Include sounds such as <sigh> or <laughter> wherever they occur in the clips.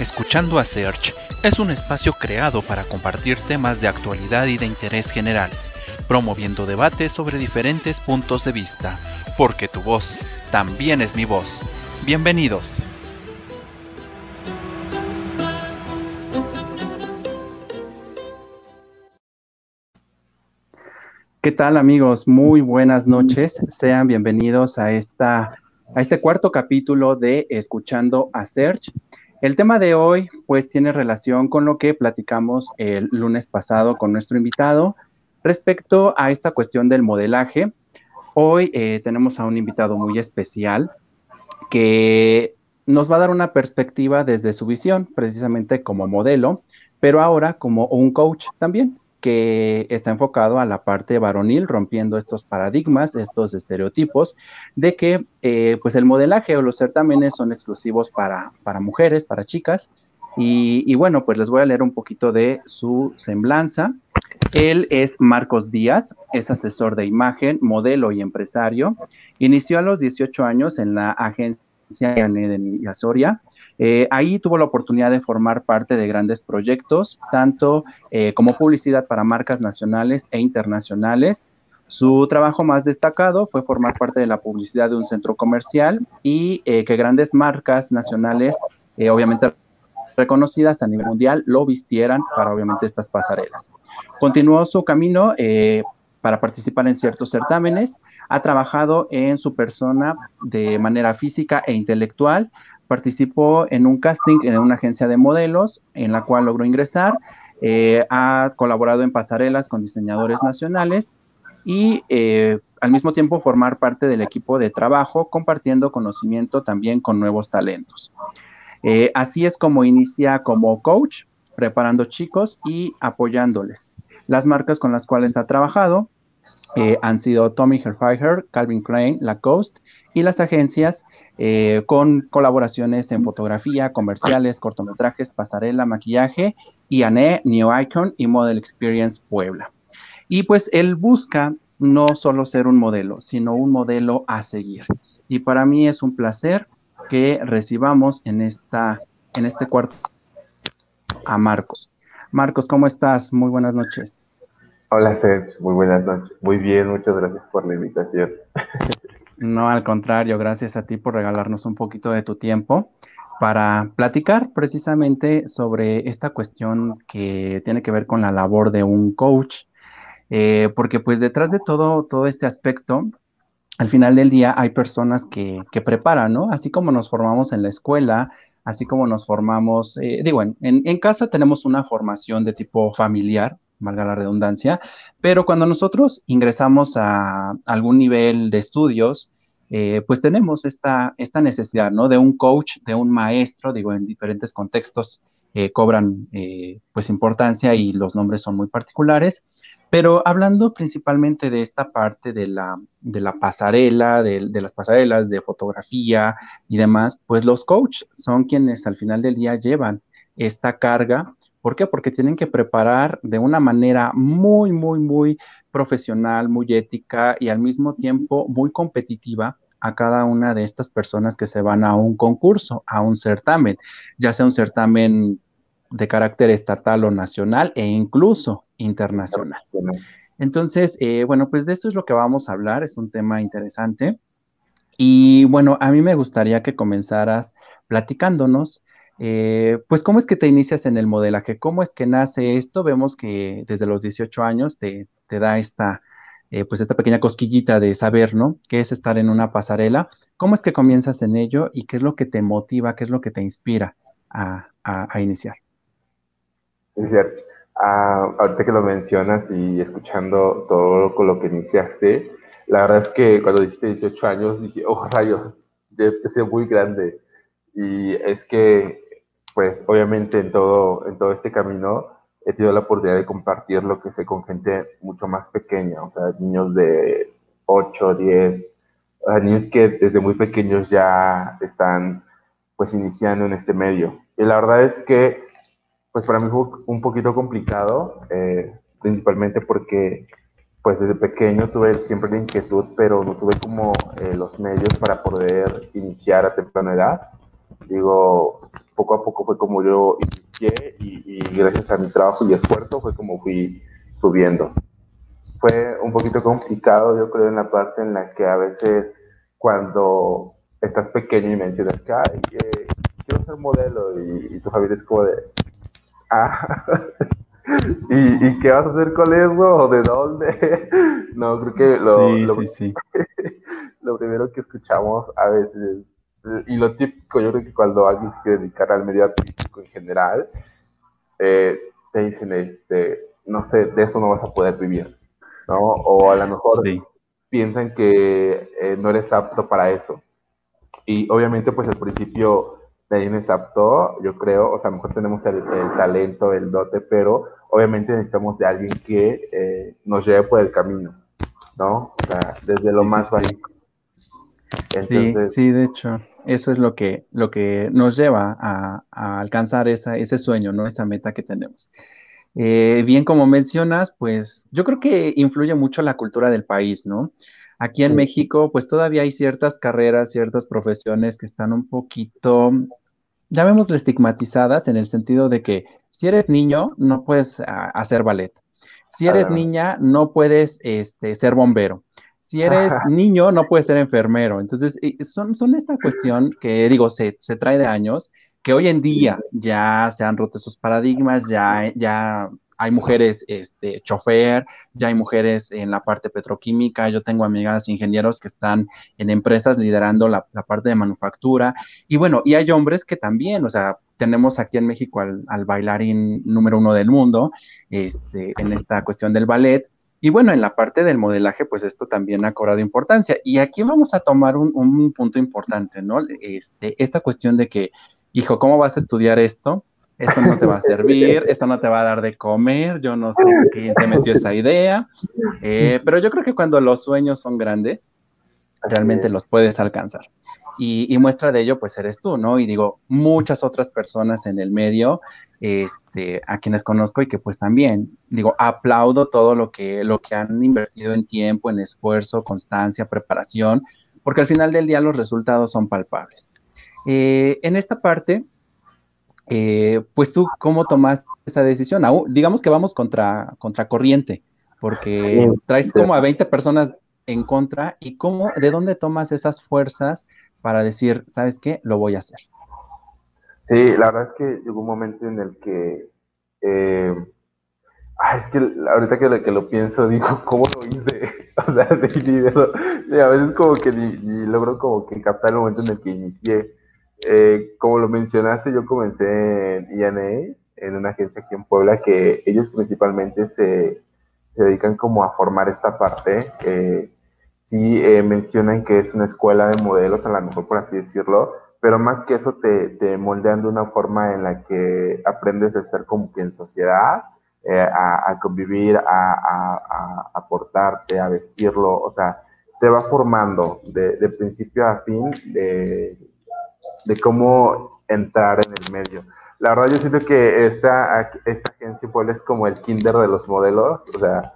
Escuchando a Search es un espacio creado para compartir temas de actualidad y de interés general, promoviendo debates sobre diferentes puntos de vista, porque tu voz también es mi voz. Bienvenidos. ¿Qué tal amigos? Muy buenas noches. Sean bienvenidos a, esta, a este cuarto capítulo de Escuchando a Search. El tema de hoy pues tiene relación con lo que platicamos el lunes pasado con nuestro invitado respecto a esta cuestión del modelaje. Hoy eh, tenemos a un invitado muy especial que nos va a dar una perspectiva desde su visión, precisamente como modelo, pero ahora como un coach también que está enfocado a la parte varonil, rompiendo estos paradigmas, estos estereotipos de que eh, pues el modelaje o los certámenes son exclusivos para, para mujeres, para chicas. Y, bueno, pues les voy a leer un poquito de su semblanza. Él es Marcos Díaz, es asesor de imagen, modelo y empresario. Inició a los 18 años en la agencia de Asoria, eh, ahí tuvo la oportunidad de formar parte de grandes proyectos, tanto eh, como publicidad para marcas nacionales e internacionales. Su trabajo más destacado fue formar parte de la publicidad de un centro comercial y eh, que grandes marcas nacionales, obviamente reconocidas a nivel mundial, lo vistieran para obviamente estas pasarelas. Continuó su camino para participar en ciertos certámenes, ha trabajado en su persona de manera física e intelectual, participó en un casting en una agencia de modelos en la cual logró ingresar, eh, ha colaborado en pasarelas con diseñadores nacionales y eh, al mismo tiempo formar parte del equipo de trabajo, compartiendo conocimiento también con nuevos talentos. Eh, así es como inicia como coach, preparando chicos y apoyándoles. Las marcas con las cuales ha trabajado han sido Tommy Hilfiger, Calvin Klein, Lacoste y las agencias eh, con colaboraciones en fotografía, comerciales, cortometrajes, pasarela, maquillaje, IANE, New Icon y Model Experience Puebla. Y pues él busca no solo ser un modelo, sino un modelo a seguir. Y para mí es un placer que recibamos en, esta, en este cuarto a Marcos. Marcos, ¿cómo estás? Muy buenas noches. Hola, Sergio. Muy buenas noches. Muy bien, muchas gracias por la invitación. No, al contrario, gracias a ti por regalarnos un poquito de tu tiempo para platicar precisamente sobre esta cuestión que tiene que ver con la labor de un coach, eh, porque pues detrás de todo, todo este aspecto, al final del día hay personas que, que preparan, ¿no? Así como nos formamos en la escuela, así como nos formamos, eh, digo, en, casa tenemos una formación de tipo familiar, valga la redundancia, pero cuando nosotros ingresamos a algún nivel de estudios, eh, pues tenemos esta, esta necesidad, ¿no? De un coach, de un maestro, digo, en diferentes contextos eh, cobran pues importancia y los nombres son muy particulares, pero hablando principalmente de esta parte de la, de la pasarela, de, de, las pasarelas, de fotografía y demás, pues los coaches son quienes al final del día llevan esta carga ¿Por qué? Porque tienen que preparar de una manera muy, muy, muy profesional, muy ética y al mismo tiempo muy competitiva a cada una de estas personas que se van a un concurso, a un certamen, ya sea un certamen de carácter estatal o nacional e incluso internacional. Entonces, eh, bueno, pues de eso es lo que vamos a hablar, es un tema interesante. Y bueno, a mí me gustaría que comenzaras platicándonos eh, pues, ¿cómo es que te inicias en el modelaje? ¿Cómo es que nace esto? Vemos que desde los 18 años te, da esta, eh, pues, esta pequeña cosquillita de saber, ¿no? ¿Qué es estar en una pasarela? ¿Cómo es que comienzas en ello y qué es lo que te motiva, qué es lo que te inspira a, iniciar? Es. Ah, ahorita que lo mencionas y escuchando todo con lo que iniciaste, la verdad es que cuando dijiste 18 años dije, oh rayos, yo empecé muy grande. Y es que pues obviamente en todo, en todo este camino he tenido la oportunidad de compartir lo que sé con gente mucho más pequeña, o sea, niños de 8, 10, niños que desde muy pequeños ya están pues iniciando en este medio. Y la verdad es que pues para mí fue un poquito complicado, eh, principalmente porque pues desde pequeño tuve siempre la inquietud, pero no tuve como eh, los medios para poder iniciar a temprana edad. Digo, poco a poco fue como yo inicié y, gracias a mi trabajo y esfuerzo fue como fui subiendo. Fue un poquito complicado, yo creo, en la parte en la que a veces cuando estás pequeño y mencionas que, Ay, quiero ser modelo y, tu familia es como de, <laughs> ah, ¿Y, qué vas a hacer con eso? ¿O de dónde? <laughs> no, creo que lo, sí, sí, sí. <laughs> lo primero que escuchamos a veces y lo típico, yo creo que cuando alguien se quiere dedicar al medio artístico en general, eh, te dicen, este, no sé, de eso no vas a poder vivir, ¿no? O a lo mejor piensan que eh, no eres apto para eso. Y obviamente, pues al principio nadie es apto, yo creo, o sea, a lo mejor tenemos el, talento, el dote, pero obviamente necesitamos de alguien que eh, nos lleve por el camino, ¿no? O sea, desde lo más básico sí, sí, de hecho, eso es lo que, lo que nos lleva a, alcanzar esa, ese sueño, ¿no? Esa meta que tenemos. Eh, bien, como mencionas, pues yo creo que influye mucho la cultura del país, ¿no? Aquí en México, pues todavía hay ciertas carreras, ciertas profesiones que están un poquito, llamémosle estigmatizadas en el sentido de que si eres niño, no puedes ah, hacer ballet. Si eres niña, no puedes este, ser bombero. Si eres niño, no puedes ser enfermero. Entonces, son, son esta cuestión que, digo, se, se trae de años, que hoy en día ya se han roto esos paradigmas, ya, ya hay mujeres este, chofer, ya hay mujeres en la parte petroquímica, yo tengo amigas ingenieros que están en empresas liderando la, parte de manufactura, y bueno, y hay hombres que también, o sea, tenemos aquí en México al, bailarín número uno del mundo, este, en esta cuestión del ballet, y bueno, en la parte del modelaje, pues esto también ha cobrado importancia. Y aquí vamos a tomar un, punto importante, ¿no? Este, esta cuestión de que, hijo, ¿cómo vas a estudiar esto? Esto no te va a servir, esto no te va a dar de comer, yo no sé quién te metió esa idea, eh, pero yo creo que cuando los sueños son grandes, realmente los puedes alcanzar. Y, muestra de ello, pues eres tú, ¿no? Y digo, muchas otras personas en el medio, este, a quienes conozco y que pues también, digo, aplaudo todo lo que, lo que han invertido en tiempo, en esfuerzo, constancia, preparación, porque al final del día los resultados son palpables. Eh, en esta parte, eh, pues tú, ¿cómo tomaste esa decisión? digamos que vamos contra, contra corriente, porque traes como a 20 personas en contra y cómo, de dónde tomas esas fuerzas para decir, ¿sabes qué? Lo voy a hacer. Sí, la verdad es que llegó un momento en el que, eh, es que ahorita que lo, que lo pienso, <laughs> digo, ¿cómo lo hice? <laughs> O sea, <laughs> de, a veces como que ni, logro como que captar el momento en el que inicié. Eh, como lo mencionaste, yo comencé en INA, en una agencia aquí en Puebla, que ellos principalmente se, dedican como a formar esta parte. Eh, sí eh, mencionan que es una escuela de modelos, a lo mejor por así decirlo, pero más que eso te, te moldean de una forma en la que aprendes a ser como que en sociedad, eh, a, convivir, a, a, aportarte, a vestirlo, o sea, te va formando de, de principio a fin de, de, cómo entrar en el medio. La verdad yo siento que esta, esta agencia pues, es como el kinder de los modelos, o sea,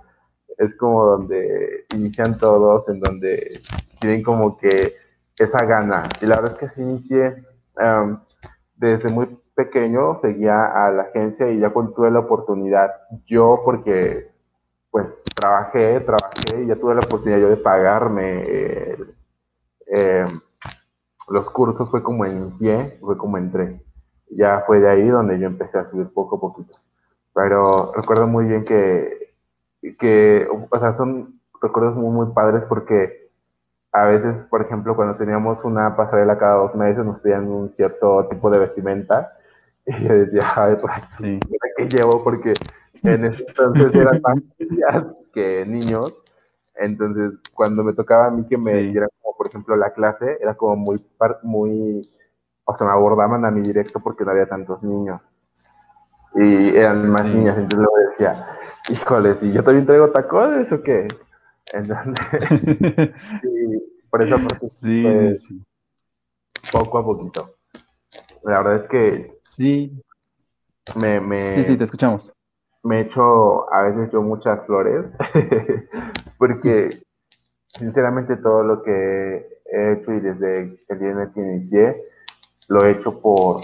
es como donde inician todos, en donde tienen como que esa gana. Y la verdad es que así inicié desde muy pequeño, seguía a la agencia y ya cuando tuve la oportunidad, yo porque pues trabajé, trabajé y ya tuve la oportunidad yo de pagarme eh, em, los cursos, fue como inicié, fue como entré. Ya fue de ahí donde yo empecé a subir poco a poquito. Pero recuerdo muy bien que que, o sea, son recuerdos muy, muy padres porque a veces, por ejemplo, cuando teníamos una pasarela cada dos meses, nos pedían un cierto tipo de vestimenta <laughs> y yo decía, ay, pues, sí. ¿qué llevo? Porque en ese entonces eran más niñas que niños. Entonces, cuando me tocaba a mí que me dieran, como por ejemplo, la clase, era como muy, muy, o sea, me abordaban a mí directo porque no había tantos niños. Y eran más niñas, entonces luego decía, híjole, si yo también traigo tacones o qué. Entonces, <laughs> por esa parte, sí, pues, sí, poco a poquito. La verdad es que sí. Me, me, sí, sí, te escuchamos. Me he hecho a veces yo muchas flores, <laughs> porque sinceramente todo lo que he hecho y desde el día en el que inicié, lo he hecho por,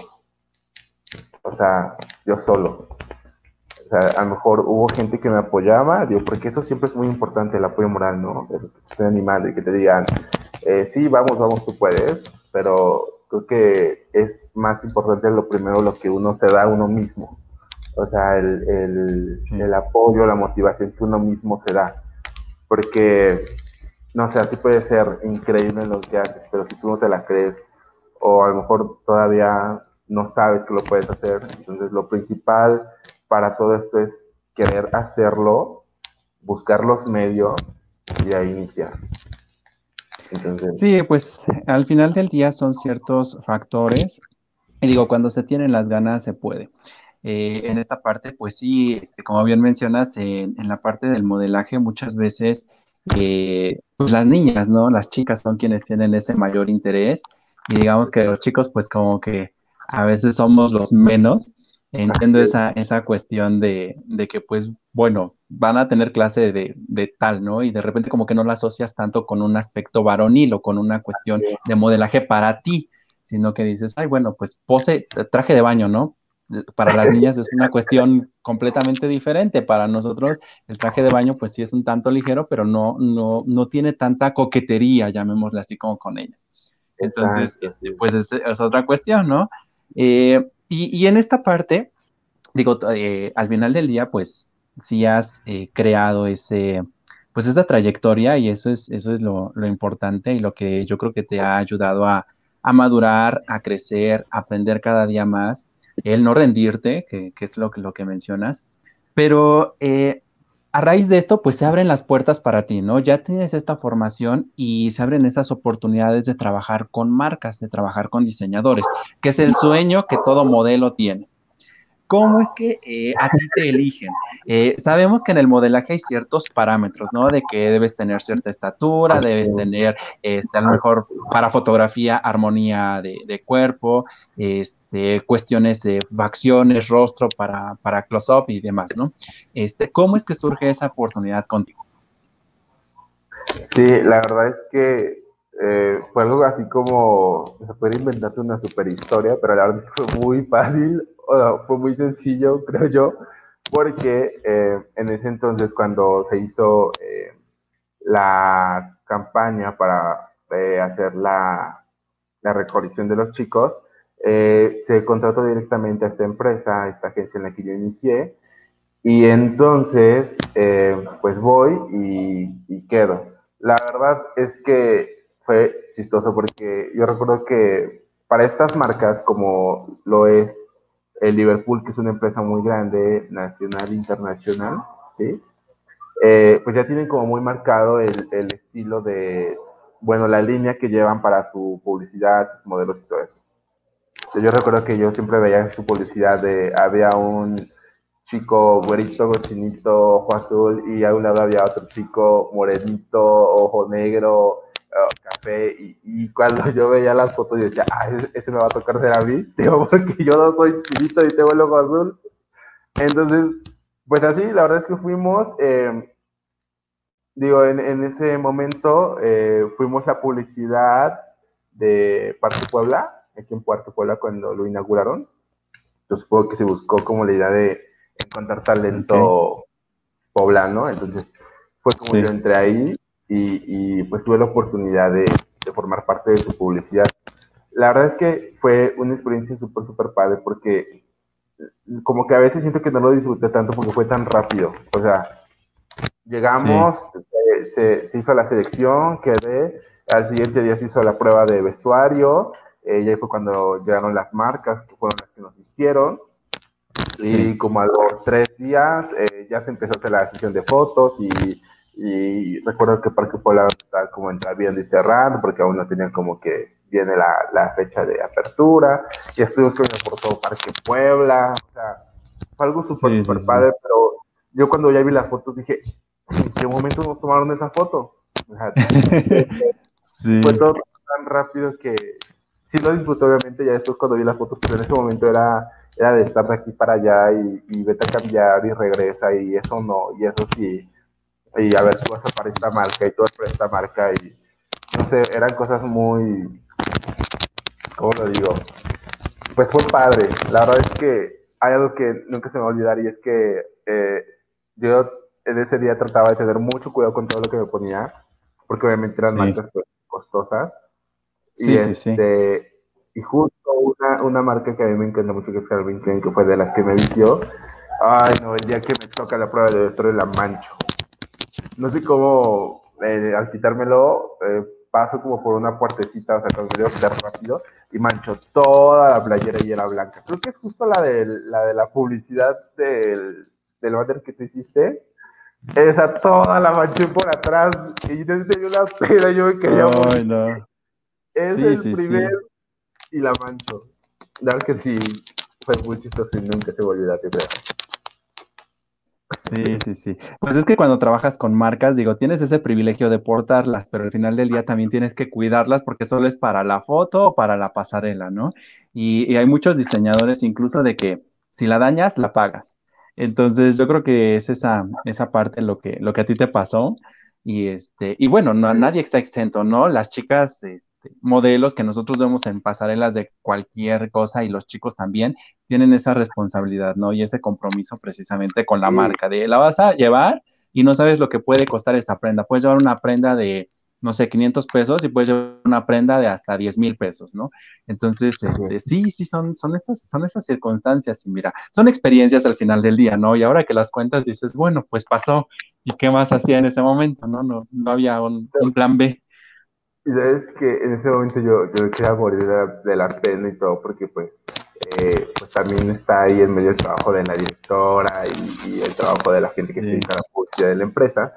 sea, yo solo. O sea, a lo mejor hubo gente que me apoyaba, digo, porque eso siempre es muy importante, el apoyo moral, ¿no? El animal, de que te digan, eh, sí, vamos, vamos, tú puedes, pero creo que es más importante lo primero lo que uno se da a uno mismo. O sea, el, el, apoyo, la motivación que uno mismo se da. Porque, no sé, así puede ser increíble lo que haces, pero si tú no te la crees, o a lo mejor todavía no sabes que lo puedes hacer, entonces lo principal para todo esto es querer hacerlo, buscar los medios y ahí iniciar. Sí, pues al final del día son ciertos factores. Y digo, cuando se tienen las ganas se puede. Eh, en esta parte, pues sí, este, como bien mencionas, en, la parte del modelaje muchas veces, eh, pues las niñas, ¿no? Las chicas son quienes tienen ese mayor interés y digamos que los chicos, pues como que a veces somos los menos Entiendo esa, esa cuestión de, que, pues, bueno, van a tener clase de, tal, ¿no? Y de repente como que no la asocias tanto con un aspecto varonil o con una cuestión de modelaje para ti, sino que dices, ay, bueno, pues pose, traje de baño, ¿no? Para las niñas es una cuestión completamente diferente. Para nosotros el traje de baño, pues sí es un tanto ligero, pero no, no, no tiene tanta coquetería, llamémosle así como con ellas. Entonces, este, pues es, es, otra cuestión, ¿no? Eh, y, en esta parte, digo, eh, al final del día, pues sí has eh, creado ese, pues esa trayectoria y eso es, eso es lo, importante y lo que yo creo que te ha ayudado a, madurar, a crecer, a aprender cada día más, el no rendirte, que, es lo que, lo que mencionas, pero eh, a raíz de esto, pues se abren las puertas para ti, ¿no? Ya tienes esta formación y se abren esas oportunidades de trabajar con marcas, de trabajar con diseñadores, que es el sueño que todo modelo tiene. ¿Cómo es que eh, a ti te eligen? Eh, sabemos que en el modelaje hay ciertos parámetros, ¿no? De que debes tener cierta estatura, debes tener, este, a lo mejor para fotografía, armonía de, cuerpo, este, cuestiones de facciones, rostro para, para close-up y demás, ¿no? Este, ¿Cómo es que surge esa oportunidad contigo? Sí, la verdad es que eh, fue algo así como, se puede inventarte una super historia, pero la verdad fue muy fácil fue muy sencillo, <laughs> creo yo, porque eh, en ese entonces cuando se hizo eh, la campaña para eh, hacer la, la recolección de los chicos, se contrató directamente a esta empresa, a esta agencia en la que yo inicié, y entonces pues voy y, y quedo. La verdad es que fue chistoso porque yo recuerdo que para estas marcas como lo es el Liverpool, que es una empresa muy grande, nacional, internacional, ¿sí? Eh, pues ya tienen como muy marcado el, el, estilo de, bueno, la línea que llevan para su publicidad, modelos y todo eso. Yo recuerdo que yo siempre veía su publicidad de, había un chico güerito, chinito, ojo azul, y a un lado había otro chico morenito, ojo negro, café y, cuando yo veía las fotos yo decía, ah, ese, me va a tocar ser a mí, <laughs> digo, porque yo no soy chilito y tengo el ojo azul. Entonces, pues así, la verdad es que fuimos, em, digo, en, en, ese momento eh, fuimos la publicidad de Parque Puebla, aquí en Puerto Puebla cuando lo inauguraron. Yo supongo que se buscó como la idea de encontrar talento poblano, entonces fue como yo entré ahí y, pues tuve la oportunidad de, formar parte de su publicidad. La verdad es que fue una experiencia súper, súper padre porque como que a veces siento que no lo disfruté tanto porque fue tan rápido. O sea, llegamos, se, hizo la selección, quedé, al siguiente día se hizo la prueba de vestuario, eh, y ahí fue cuando llegaron las marcas, que fueron las que nos hicieron. Y como a los tres días eh, ya se empezó a hacer la sesión de fotos y y recuerdo que Parque Puebla estaba como entre bien y cerrando, porque aún no tenían como que viene la, la fecha de apertura, y estuvimos con por todo Parque Puebla, o sea, fue algo súper, súper padre, pero yo cuando ya vi las fotos dije, ¿en qué momento nos tomaron esa foto? O sea, <laughs> Fue todo tan rápido que sí lo disfruté, obviamente, ya después cuando vi las fotos, pero en ese momento era, era de estar de aquí para allá y, y vete a cambiar y regresa, y eso no, y eso sí y a ver, tú vas a para esta marca y tú vas para esta marca y no sé, eran cosas muy, ¿cómo lo digo? Pues fue padre, la verdad es que hay algo que nunca se me va a olvidar y es que eh, yo en ese día trataba de tener mucho cuidado con todo lo que me ponía, porque obviamente eran marcas pues, costosas. Sí, y, sí, sí. Este, y justo una, una, marca que a mí me encanta mucho, que es Calvin Klein, que fue de las que me vistió. Ay, no, el día que me toca la prueba de de la mancho. No sé cómo, eh, al quitármelo, eh, paso como por una puertecita, o sea, cuando me quitar rápido, y mancho toda la playera y era blanca. Creo que es justo la de la, de la publicidad del, del banner que tú hiciste. Esa toda la manché por atrás y yo tenía una pena, yo me quería Ay, no. Es el primer y la mancho. La verdad que sí, fue muy chistoso y nunca se volvió a olvidar. Sí, sí, sí. Pues es que cuando trabajas con marcas, digo, tienes ese privilegio de portarlas, pero al final del día también tienes que cuidarlas porque solo es para la foto o para la pasarela, ¿no? Y, y hay muchos diseñadores incluso de que si la dañas, la pagas. Entonces, yo creo que es esa, esa parte lo que, lo que a ti te pasó. Y, este, y bueno, no, nadie está exento, ¿no? Las chicas, este, modelos que nosotros vemos en pasarelas de cualquier cosa y los chicos también tienen esa responsabilidad, ¿no? Y ese compromiso precisamente con la marca de la vas a llevar y no sabes lo que puede costar esa prenda. Puedes llevar una prenda de no sé, 500 pesos y puedes llevar una prenda de hasta 10 mil pesos, ¿no? Entonces, este, sí, sí, son, son, estas, son esas circunstancias y mira, son experiencias al final del día, ¿no? Y ahora que las cuentas dices, bueno, pues pasó, ¿y qué más hacía en ese momento, no? No, no había un, plan B. Y sabes que en ese momento yo, yo quería morir de la, pena y todo, porque pues, eh, pues también está ahí en medio el trabajo de la directora y, el trabajo de la gente que sí. la publicidad de la empresa.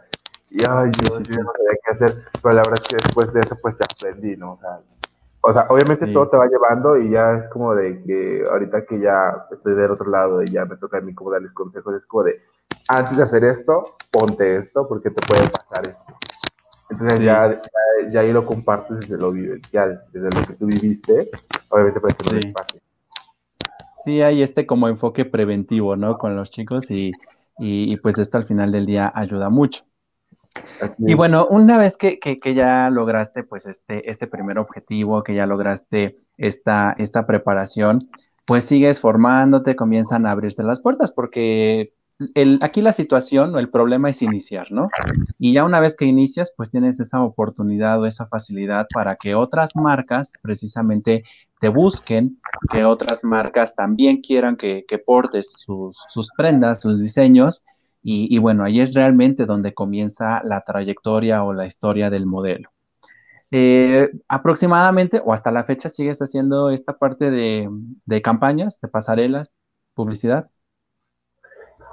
Y ay, yo, no sabía qué hacer, pero la verdad es que después de eso pues te aprendí, ¿no? O sea, o sea obviamente todo te va llevando y ya es como de que ahorita que ya estoy del otro lado y ya me toca a mí como darles consejos, es como de, antes de hacer esto, ponte esto porque te puede pasar esto. Entonces ya, ya, ahí lo compartes desde lo vivencial, desde lo que tú viviste, obviamente para que no les pase. Sí, hay este como enfoque preventivo, ¿no? Con los chicos y, y, y pues esto al final del día ayuda mucho. Y bueno, una vez que, ya lograste pues este, este primer objetivo, que ya lograste esta, esta preparación, pues sigues formándote, comienzan a abrirse las puertas, porque el, aquí la situación o el problema es iniciar, ¿no? Y ya una vez que inicias, pues tienes esa oportunidad o esa facilidad para que otras marcas precisamente te busquen, que otras marcas también quieran que, portes sus, sus prendas, sus diseños y, bueno, ahí es realmente donde comienza la trayectoria o la historia del modelo. Eh, aproximadamente o hasta la fecha sigues haciendo esta parte de, campañas, de pasarelas, publicidad.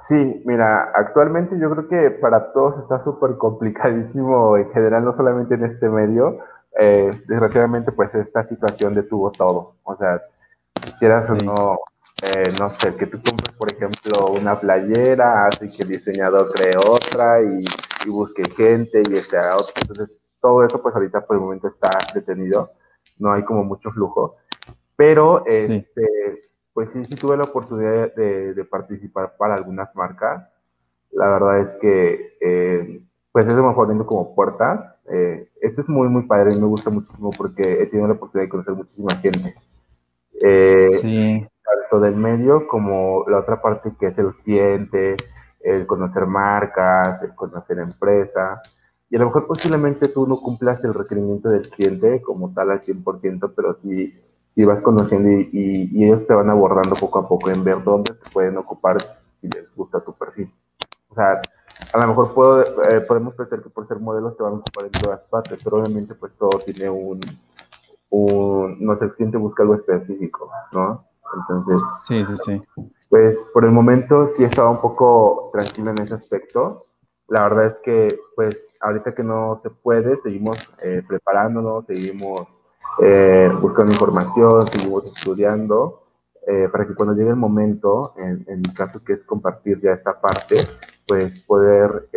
Sí, mira, actualmente yo creo que para todos está súper complicadísimo en general, no solamente en este medio. Eh, desgraciadamente, pues esta situación detuvo todo. O sea, quieras o no, eh, no sé, que tú compres, por ejemplo, una playera, así que el diseñador cree otra y, busque gente y este otra. Entonces, todo eso, pues ahorita por el momento está detenido, no hay como mucho flujo. Pero, este, pues sí, sí tuve la oportunidad de, participar para algunas marcas. La verdad es que, eh, pues eso me fue abriendo como puertas. Eh, esto es muy, muy padre y me gusta muchísimo porque he tenido la oportunidad de conocer muchísima gente. Eh, sí tanto del medio como la otra parte que es el cliente, el conocer marcas, el conocer empresas. Y a lo mejor posiblemente tú no cumplas el requerimiento del cliente como tal al 100%, pero sí, sí vas conociendo y, ellos te van abordando poco a poco en ver dónde te pueden ocupar si les gusta tu perfil. O sea, a lo mejor puedo, eh, podemos pensar que por ser modelos te van a ocupar en todas partes, pero obviamente pues todo tiene un, un no sé, el cliente busca algo específico, ¿no? Entonces, sí, sí, sí. Pues por el momento sí estaba un poco tranquilo en ese aspecto. La verdad es que, pues, ahorita que no se puede, seguimos eh, preparándonos, seguimos eh, buscando información, seguimos estudiando, eh, para que cuando llegue el momento, en, en, mi caso que es compartir ya esta parte, pues poder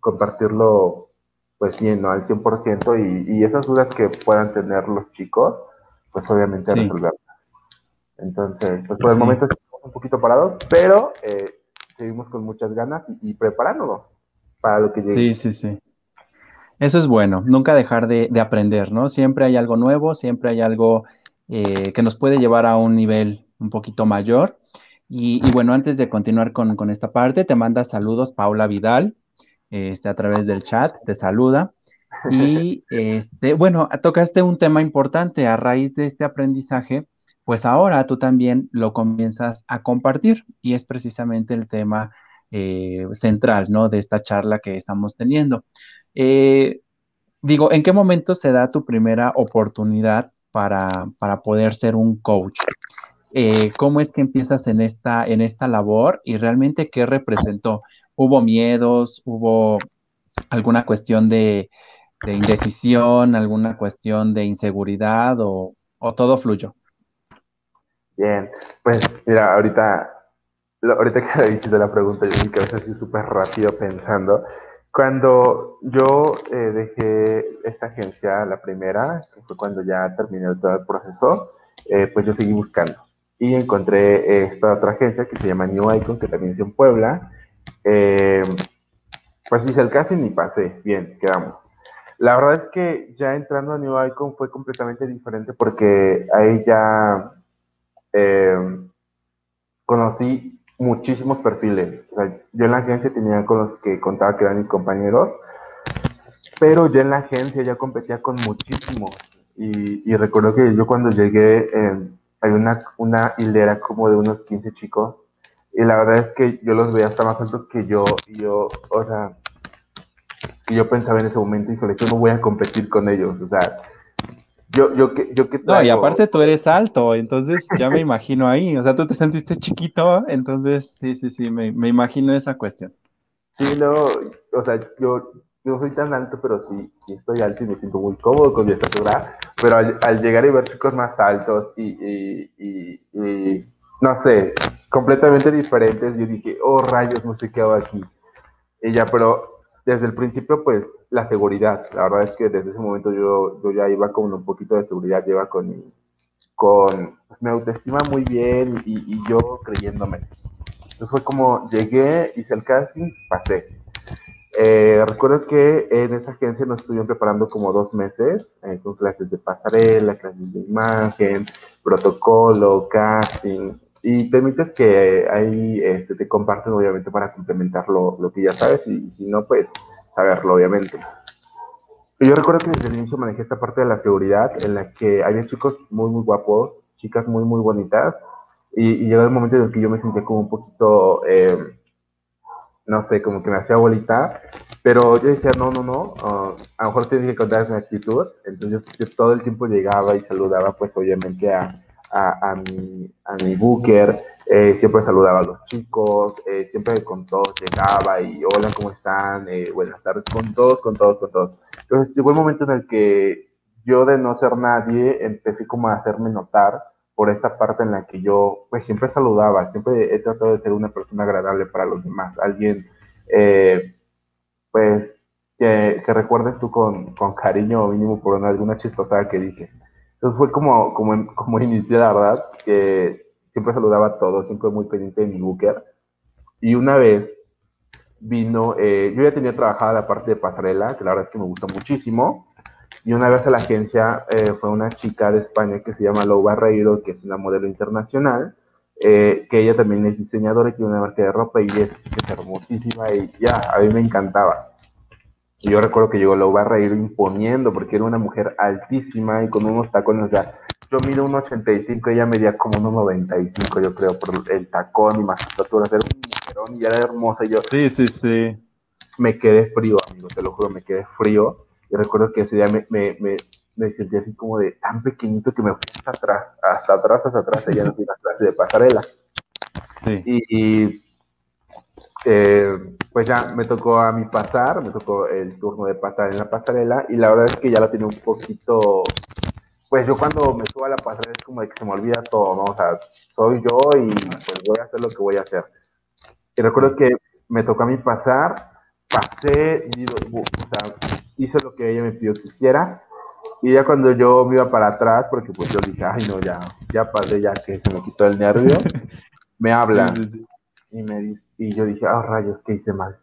compartirlo, pues bien, ¿no? Al 100% y, y esas dudas que puedan tener los chicos, pues obviamente resolverlas. Entonces, pues por el momento estamos un poquito parados, pero eh, seguimos con muchas ganas y, preparándonos para lo que llegue. Sí, sí, sí. Eso es bueno, nunca dejar de, aprender, ¿no? Siempre hay algo nuevo, siempre hay algo eh, que nos puede llevar a un nivel un poquito mayor. Y, bueno, antes de continuar con, con, esta parte, te manda saludos Paula Vidal, este, a través del chat, te saluda. Y <laughs> este, bueno, tocaste un tema importante a raíz de este aprendizaje, pues ahora tú también lo comienzas a compartir y es precisamente el tema eh, central. De esta charla que estamos teniendo. Eh, digo, ¿en qué momento se da tu primera oportunidad para, poder ser un coach? Eh, ¿Cómo es que empiezas en esta, en esta labor y realmente qué representó? ¿Hubo miedos? ¿Hubo alguna cuestión de, indecisión? ¿Alguna cuestión de inseguridad o, todo fluyó? Bien, pues mira, ahorita, ahorita que <laughs> le de la pregunta, yo me quedé así súper rápido pensando. Cuando yo eh, dejé esta agencia, la primera, que fue cuando ya terminé todo el proceso, eh, pues yo seguí buscando. Y encontré esta otra agencia que se llama New Icon, que también es en Puebla, eh, pues hice el casting y pasé, bien, quedamos. La verdad es que ya entrando a New Icon fue completamente diferente porque ahí ya eh, conocí muchísimos perfiles. yo en la agencia tenía con los que contaba que eran mis compañeros, pero ya en la agencia ya competía con muchísimos. Y, recuerdo que yo cuando llegué, eh, hay una, hilera como de unos 15 chicos y la verdad es que yo los veía hasta más altos que yo, y yo, o sea, que yo pensaba en ese momento, híjole, yo no voy a competir con ellos, o sea, yo, yo, yo que No, y aparte tú eres alto, entonces ya me imagino ahí, o sea, tú te sentiste chiquito, entonces sí, sí, sí, me, me imagino esa cuestión. Sí, no, o sea, yo, no soy tan alto, pero sí, sí, estoy alto y me siento muy cómodo con mi estatura, pero al, llegar y ver chicos más altos y, y no sé, completamente diferentes. Yo dije, oh rayos, no sé qué hago aquí. Y ya, pero desde el principio, pues la seguridad. La verdad es que desde ese momento yo, yo ya iba con un poquito de seguridad, lleva con, con pues, mi autoestima muy bien y, yo creyéndome. Entonces fue como llegué, hice el casting, pasé. Eh, recuerdo que en esa agencia nos estuvieron preparando como dos meses, eh, con clases de pasarela, clases de imagen, protocolo, casting, y permites que ahí este, te comparten, obviamente, para complementar lo, lo, que ya sabes, y, si no, pues saberlo, obviamente. Y yo recuerdo que desde el inicio manejé esta parte de la seguridad, en la que había chicos muy, muy guapos, chicas muy, muy bonitas, y, llegó el momento en el que yo me sentía como un poquito, eh, no sé, como que me hacía bolita, pero yo decía, no, no, no, uh, a lo mejor tienes que contar esa actitud, entonces yo todo el tiempo llegaba y saludaba, pues obviamente a a, mi, a mi booker, eh, siempre saludaba a los chicos, eh, siempre con todos llegaba y hola, ¿cómo están? Eh, buenas tardes, con todos, con todos, con todos. Entonces llegó el momento en el que yo de no ser nadie empecé como a hacerme notar por esta parte en la que yo pues siempre saludaba, siempre he tratado de ser una persona agradable para los demás, alguien pues que, que, recuerdes tú con, con cariño mínimo por una, alguna chistosada que dije. Entonces fue como, como, como inicié, la verdad, que siempre saludaba a todos, siempre muy pendiente de mi booker. Y una vez vino, eh, yo ya tenía trabajada la parte de pasarela, que la verdad es que me gustó muchísimo. Y una vez a la agencia eh, fue una chica de España que se llama Lou Barreiro, que es una modelo internacional, eh, que ella también es diseñadora y tiene una marca de ropa y es, es hermosísima y ya, a mí me encantaba. Y yo recuerdo que llegó la a ir imponiendo porque era una mujer altísima y con unos tacones, o sea, yo mido 1,85, ella medía como 1,95 yo creo, por el tacón y más estatura, era un mujerón y era hermosa. Y yo, sí, sí, sí. Me quedé frío, amigo, te lo juro, me quedé frío. Y recuerdo que ese día me, me, me, me sentí así como de tan pequeñito que me fui hasta atrás, hasta atrás, hasta atrás, ella no tiene clase de pasarela. Sí. y eh, pues ya me tocó a mí pasar, me tocó el turno de pasar en la pasarela y la verdad es que ya lo tenía un poquito, pues yo cuando me subo a la pasarela es como de que se me olvida todo, ¿no? O sea, soy yo y pues voy a hacer lo que voy a hacer. Y recuerdo que me tocó a mí pasar, pasé, o sea, hice lo que ella me pidió que hiciera y ya cuando yo me iba para atrás, porque pues yo dije, ay no, ya, ya pasé, ya que se me quitó el nervio, <laughs> me habla y me y yo dije, ah, rayos, ¿qué hice mal?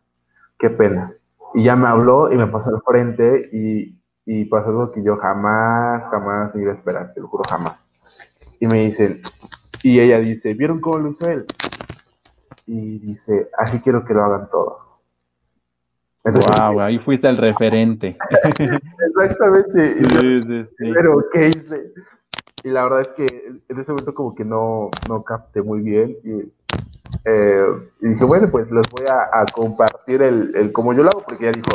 Qué pena. Y ya me habló y me pasó al frente y, y pasó algo que yo jamás, jamás iba a esperar, te lo juro, jamás. Y me dicen, y ella dice, ¿vieron cómo lo hizo él? y dice, así quiero que lo hagan todos. wow, ahí fuiste el referente. <laughs> Exactamente. Pero, ¿qué hice? Y la verdad es que en ese momento como que no, no capté muy bien. Y, eh, dije, bueno, pues les voy a, compartir el, el, como yo lo hago, porque ya dijo,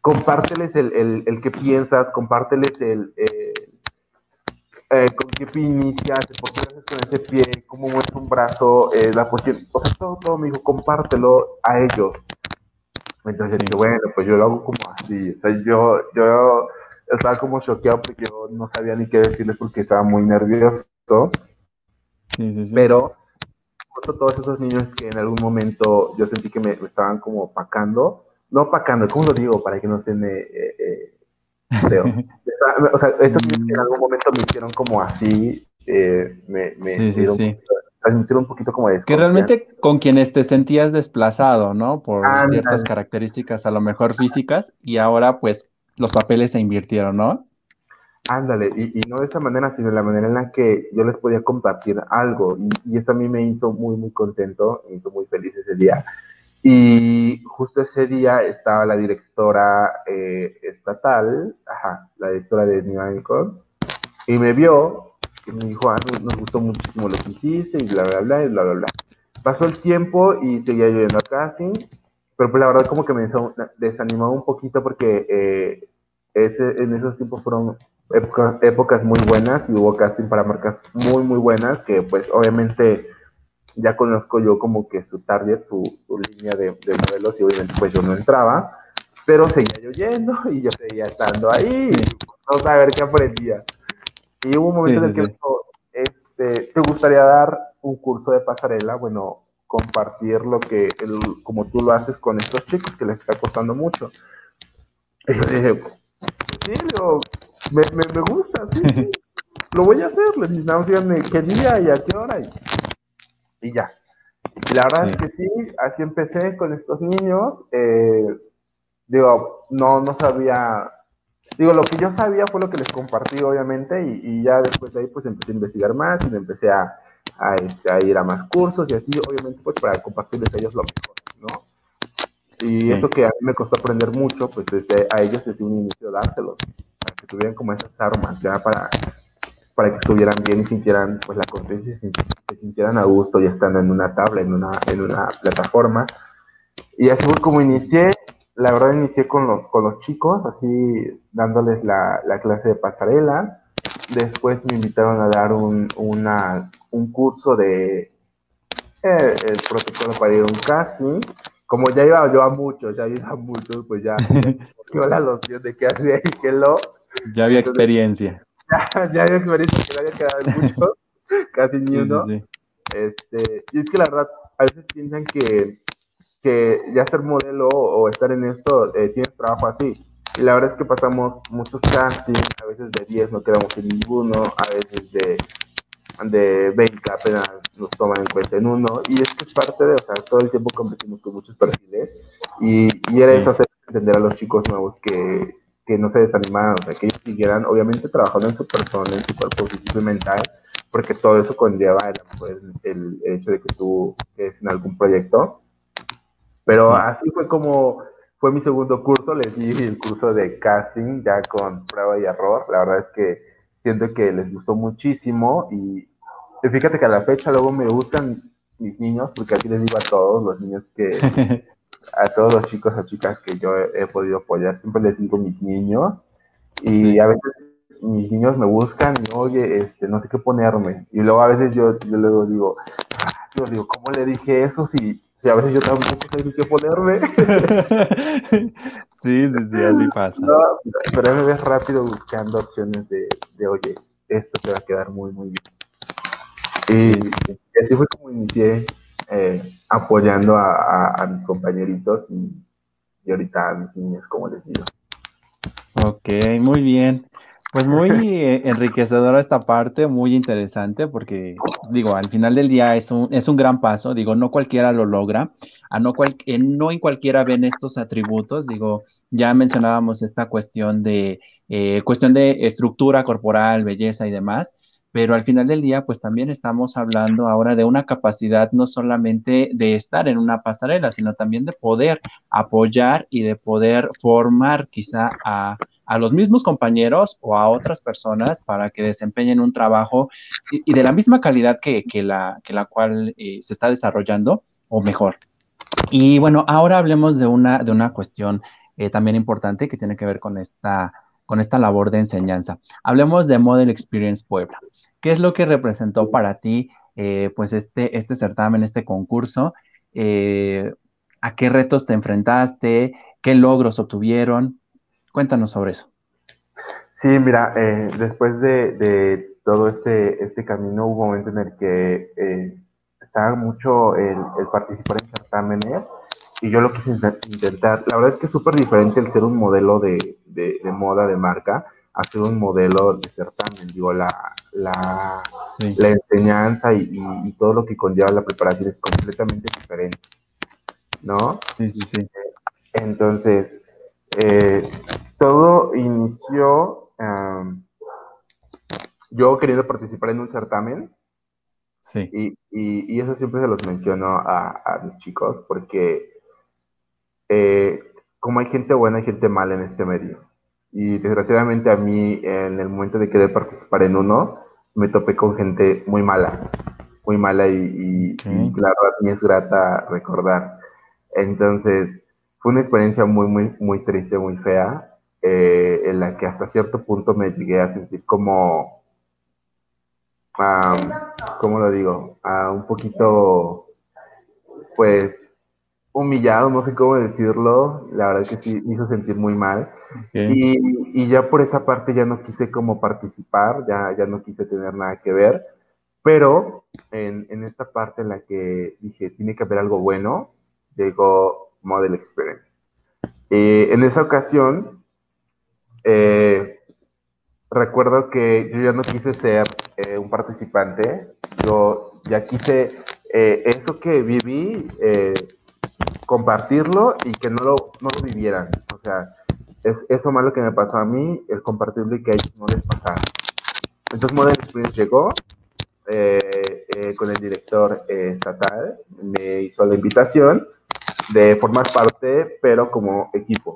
compárteles el, el, el que piensas, compárteles el, eh, con qué pie inicias, por qué haces con ese pie, cómo mueves un brazo, eh, la posición, o sea, todo, todo me dijo, compártelo a ellos. Entonces, bueno, pues yo lo hago como así, o sea, yo, yo estaba como choqueado porque yo no sabía ni qué decirles porque estaba muy nervioso. Sí, sí, sí. Pero todos esos niños que en algún momento yo sentí que me, estaban como opacando, no opacando, ¿cómo lo digo? Para que no se me... Eh, eh <laughs> o sea, esos niños que en algún momento me hicieron como así, eh, me, me sí, sí, un poquito como de... Que realmente con quienes te sentías desplazado, ¿no? Por ciertas características a lo mejor físicas y ahora pues los papeles se invirtieron, ¿no? Ándale, y, no de esa manera, sino de la manera en la que yo les podía compartir algo. Y, eso a mí me hizo muy, muy contento, me hizo muy feliz ese día. Y justo ese día estaba la directora eh, estatal, ajá, la directora de New y me vio y me dijo, ah, nos gustó muchísimo lo que hiciste, y bla, bla, bla, y bla, bla, bla. Pasó el tiempo y seguía yendo a casting, pero pues la verdad como que me desanimó un poquito porque eh, ese, en esos tiempos fueron épocas muy buenas y hubo casting para marcas muy, muy buenas que pues obviamente ya conozco yo como que su target, su, línea de, modelos y obviamente pues yo no entraba, pero seguía yo yendo y yo seguía estando ahí, no saber qué aprendía. Y hubo un momento en el que dijo, este, ¿te gustaría dar un curso de pasarela? Bueno, compartir lo que, el, como tú lo haces con estos chicos que les está costando mucho. Y yo dije, sí, digo, me, me, gusta, sí, <laughs> lo voy a hacer. Les necesitamos díganme qué día y a qué hora. Y, ya. Y la verdad es que sí, así empecé con estos niños. Eh, digo, no, no sabía. Digo, lo que yo sabía fue lo que les compartí, obviamente, y, y ya después de ahí, pues empecé a investigar más y me empecé a, a, este, a, ir a más cursos y así, obviamente, pues para compartirles a ellos lo mejor, ¿no? Y eso que a mí me costó aprender mucho, pues desde a ellos desde un inicio dárselos que tuvieran como esas armas ya para, para que estuvieran bien y sintieran pues la conciencia y se, sintieran a gusto ya estando en una tabla, en una, en una plataforma. Y así fue como inicié, la verdad inicié con los, con los chicos, así dándoles la, la clase de pasarela. Después me invitaron a dar un, una, un curso de eh, el protocolo para ir a un casting. Como ya iba yo a muchos, ya iba a muchos, pues ya <laughs> me la noción de qué hacía y qué lo. Ya había experiencia. <laughs> Ya, ya, había experiencia, que no había quedado mucho, <laughs> casi ni uno. Este, y es que la verdad, a veces piensan que, que ya ser modelo o estar en esto, eh, tienes trabajo así. Y la verdad es que pasamos muchos castings, a veces de 10 no quedamos en ninguno, a veces de, de 20 apenas nos toman en cuenta en uno. Y esto es parte de, o sea, todo el tiempo competimos con muchos perfiles. Y, y era eso hacer entender a los chicos nuevos que, que no se desanimaran, o sea, que ellos siguieran obviamente trabajando en su persona, en su cuerpo físico y mental, porque todo eso conlleva el, el, hecho de que tú estés en algún proyecto. Pero así fue como fue mi segundo curso, les di el curso de casting ya con prueba y error. La verdad es que siento que les gustó muchísimo y fíjate que a la fecha luego me gustan mis niños, porque aquí les digo a todos los niños que <laughs> a todos los chicos o chicas que yo he, podido apoyar, siempre les digo mis niños y a veces mis niños me buscan y oye, este, no sé qué ponerme. Y luego a veces yo, yo luego digo, yo digo, ¿cómo le dije eso si, si a veces yo tampoco sé qué ponerme? <laughs> sí, sí, sí, así pasa. pero me ves rápido buscando opciones de, de, oye, esto te va a quedar muy, muy bien. Y así fue como inicié eh, apoyando a, mis compañeritos y, ahorita a mis niños, como les digo. Ok, muy bien. Pues muy <laughs> eh, enriquecedora esta parte, muy interesante, porque digo, al final del día es un, es un gran paso, digo, no cualquiera lo logra, a no, cual, no en cualquiera ven estos atributos, digo, ya mencionábamos esta cuestión de, eh, cuestión de estructura corporal, belleza y demás, pero al final del día, pues también estamos hablando ahora de una capacidad no solamente de estar en una pasarela, sino también de poder apoyar y de poder formar quizá a, los mismos compañeros o a otras personas para que desempeñen un trabajo y, de la misma calidad que, la, que la cual eh, se está desarrollando o mejor. Y bueno, ahora hablemos de una, de una cuestión eh, también importante que tiene que ver con esta, con esta labor de enseñanza. Hablemos de Model Experience Puebla. ¿Qué es lo que representó para ti eh, pues este, este certamen, este concurso? Eh, ¿A qué retos te enfrentaste? ¿Qué logros obtuvieron? Cuéntanos sobre eso. Sí, mira, eh, después de, todo este, este camino hubo un momento en el que estaba mucho el, participar en certámenes y yo lo quise intentar. La verdad es que es súper diferente el ser un modelo de, de moda, de marca, hacer un modelo de certamen. Digo, la, la, la enseñanza y, y, todo lo que conlleva la preparación es completamente diferente. ¿No? Sí, sí, sí. Entonces, eh, todo inició yo queriendo participar en un certamen. Sí. Y, y, y eso siempre se los menciono a, a mis chicos, porque eh, como hay gente buena, hay gente mala en este medio. Y desgraciadamente a mí, en el momento de querer participar en uno, me topé con gente muy mala, muy mala y, claro, a mí es grata recordar. Entonces, fue una experiencia muy, muy, muy triste, muy fea, eh, en la que hasta cierto punto me llegué a sentir como, ¿cómo lo digo? un poquito, pues, humillado, no sé cómo decirlo, la verdad es que sí me hizo sentir muy mal. Y, ya por esa parte ya no quise como participar, ya, ya no quise tener nada que ver, pero en, en esta parte en la que dije, tiene que haber algo bueno, llegó Model Experience. Eh, en esa ocasión, eh, recuerdo que yo ya no quise ser eh, un participante, yo ya quise eso que viví, compartirlo y que no lo, no lo vivieran. O sea, es eso malo que me pasó a mí, el compartirlo y que a ellos no les pasara. Entonces Modern Experience llegó eh, eh, con el director eh, estatal, me hizo la invitación de formar parte, pero como equipo.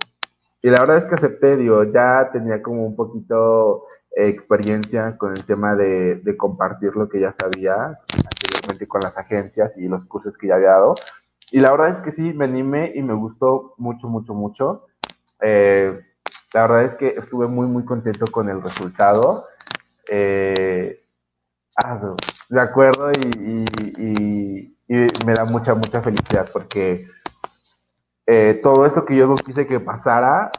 Y la verdad es que acepté, digo, ya tenía como un poquito experiencia con el tema de, de, compartir lo que ya sabía anteriormente con las agencias y los cursos que ya había dado. Y la verdad es que sí, me animé y me gustó mucho, mucho, mucho. Eh, la verdad es que estuve muy, muy contento con el resultado. Eh, ah, de acuerdo y, me da mucha, mucha felicidad porque eh, todo eso que yo no quise que pasara,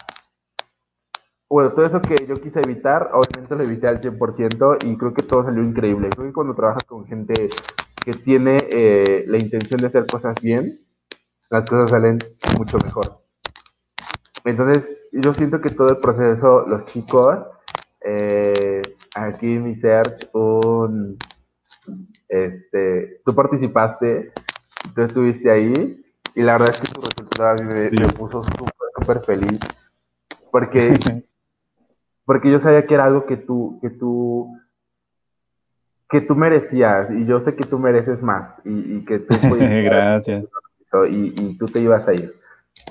bueno, todo eso que yo quise evitar, obviamente lo evité al 100% y creo que todo salió increíble. Creo que cuando trabajas con gente que tiene la intención de hacer cosas bien, las cosas salen mucho mejor. Entonces, yo siento que todo el proceso, los chicos, eh, aquí en mi search, un, este, tú participaste, tú estuviste ahí, y la verdad es que tu resultado me, me puso súper, súper feliz, porque, <laughs> porque yo sabía que era algo que tú, que tú, que tú merecías, y yo sé que tú mereces más, y, y que tú... <laughs> Gracias. Y, y tú te ibas a ir.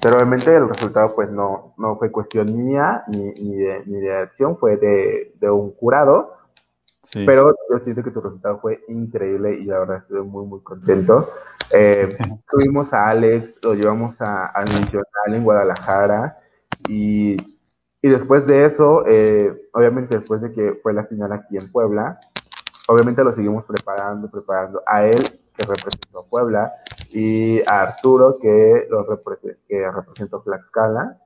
Pero obviamente el resultado pues no, no fue cuestión mía ni, ni, de, ni de acción, fue de, de un jurado. Sí. Pero yo siento que tu resultado fue increíble y la verdad estoy muy, muy contento. Eh, <laughs> tuvimos a Alex, lo llevamos a, al Nacional en Guadalajara y, y después de eso, eh, obviamente después de que fue la final aquí en Puebla, obviamente lo seguimos preparando, preparando. A él que representó a Puebla, y a Arturo, que, lo que representó Tlaxcala,